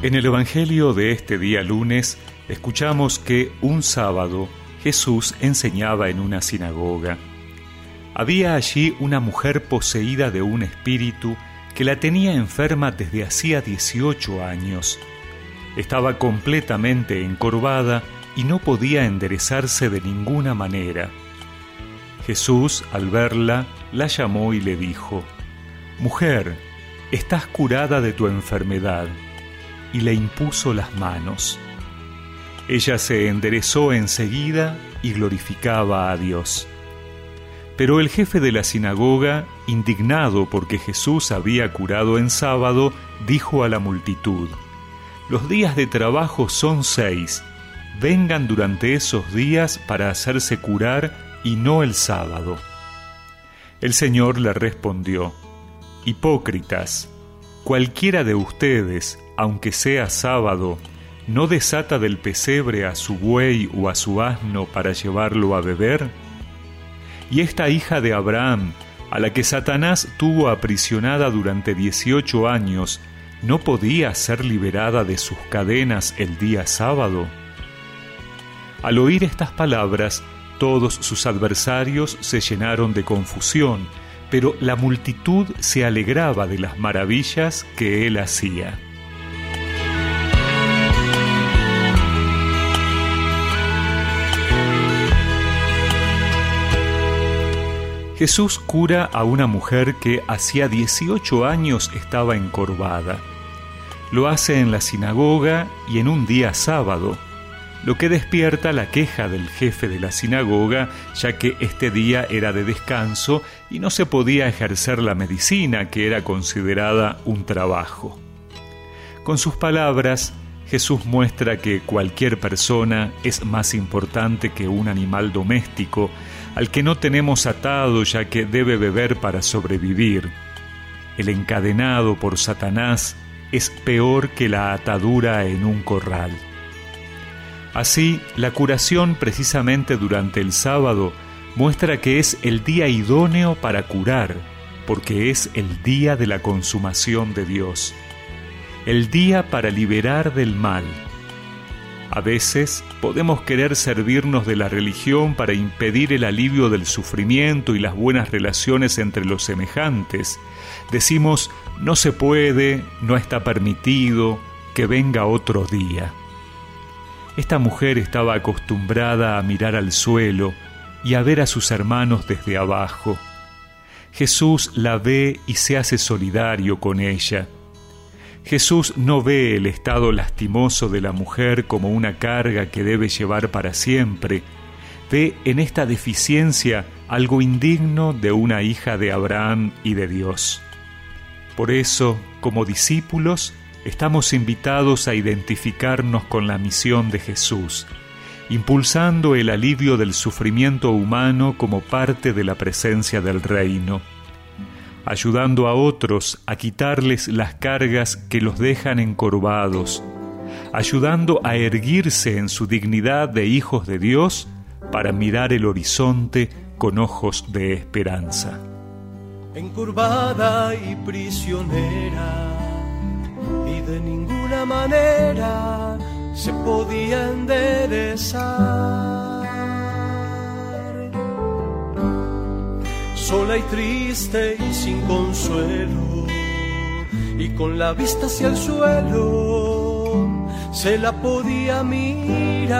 En el Evangelio de este día lunes escuchamos que un sábado Jesús enseñaba en una sinagoga. Había allí una mujer poseída de un espíritu que la tenía enferma desde hacía 18 años. Estaba completamente encorvada y no podía enderezarse de ninguna manera. Jesús, al verla, la llamó y le dijo, Mujer, estás curada de tu enfermedad y le impuso las manos. Ella se enderezó enseguida y glorificaba a Dios. Pero el jefe de la sinagoga, indignado porque Jesús había curado en sábado, dijo a la multitud, Los días de trabajo son seis, vengan durante esos días para hacerse curar y no el sábado. El Señor le respondió, Hipócritas, cualquiera de ustedes, aunque sea sábado, ¿no desata del pesebre a su buey o a su asno para llevarlo a beber? Y esta hija de Abraham, a la que Satanás tuvo aprisionada durante dieciocho años, ¿no podía ser liberada de sus cadenas el día sábado? Al oír estas palabras, todos sus adversarios se llenaron de confusión, pero la multitud se alegraba de las maravillas que él hacía. Jesús cura a una mujer que hacía 18 años estaba encorvada. Lo hace en la sinagoga y en un día sábado, lo que despierta la queja del jefe de la sinagoga, ya que este día era de descanso y no se podía ejercer la medicina, que era considerada un trabajo. Con sus palabras, Jesús muestra que cualquier persona es más importante que un animal doméstico, al que no tenemos atado ya que debe beber para sobrevivir. El encadenado por Satanás es peor que la atadura en un corral. Así, la curación precisamente durante el sábado muestra que es el día idóneo para curar, porque es el día de la consumación de Dios, el día para liberar del mal a veces podemos querer servirnos de la religión para impedir el alivio del sufrimiento y las buenas relaciones entre los semejantes. Decimos, no se puede, no está permitido, que venga otro día. Esta mujer estaba acostumbrada a mirar al suelo y a ver a sus hermanos desde abajo. Jesús la ve y se hace solidario con ella Jesús no ve el estado lastimoso de la mujer como una carga que debe llevar para siempre, ve en esta deficiencia algo indigno de una hija de Abraham y de Dios. Por eso, como discípulos, estamos invitados a identificarnos con la misión de Jesús, impulsando el alivio del sufrimiento humano como parte de la presencia del reino ayudando a otros a quitarles las cargas que los dejan encorvados, ayudando a erguirse en su dignidad de hijos de Dios para mirar el horizonte con ojos de esperanza. Encorvada y prisionera, y de ninguna manera se podía enderezar sola y triste y sin consuelo, y con la vista hacia el suelo se la podía mirar,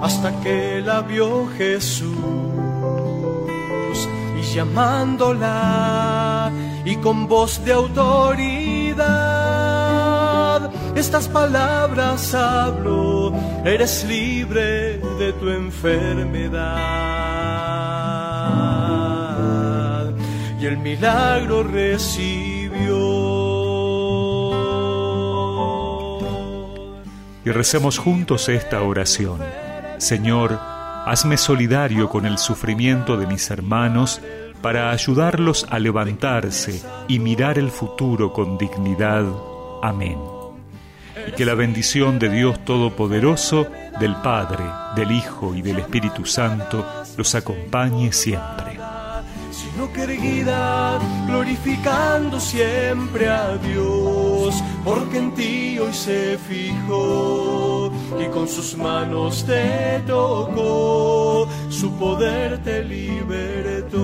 hasta que la vio Jesús y llamándola y con voz de autoridad, estas palabras habló eres libre de tu enfermedad. Y el milagro recibió. Y recemos juntos esta oración. Señor, hazme solidario con el sufrimiento de mis hermanos para ayudarlos a levantarse y mirar el futuro con dignidad. Amén que la bendición de Dios Todopoderoso, del Padre, del Hijo y del Espíritu Santo los acompañe siempre. sino que erguida, glorificando siempre a Dios, porque en ti hoy se fijó y con sus manos te tocó, su poder te libertó.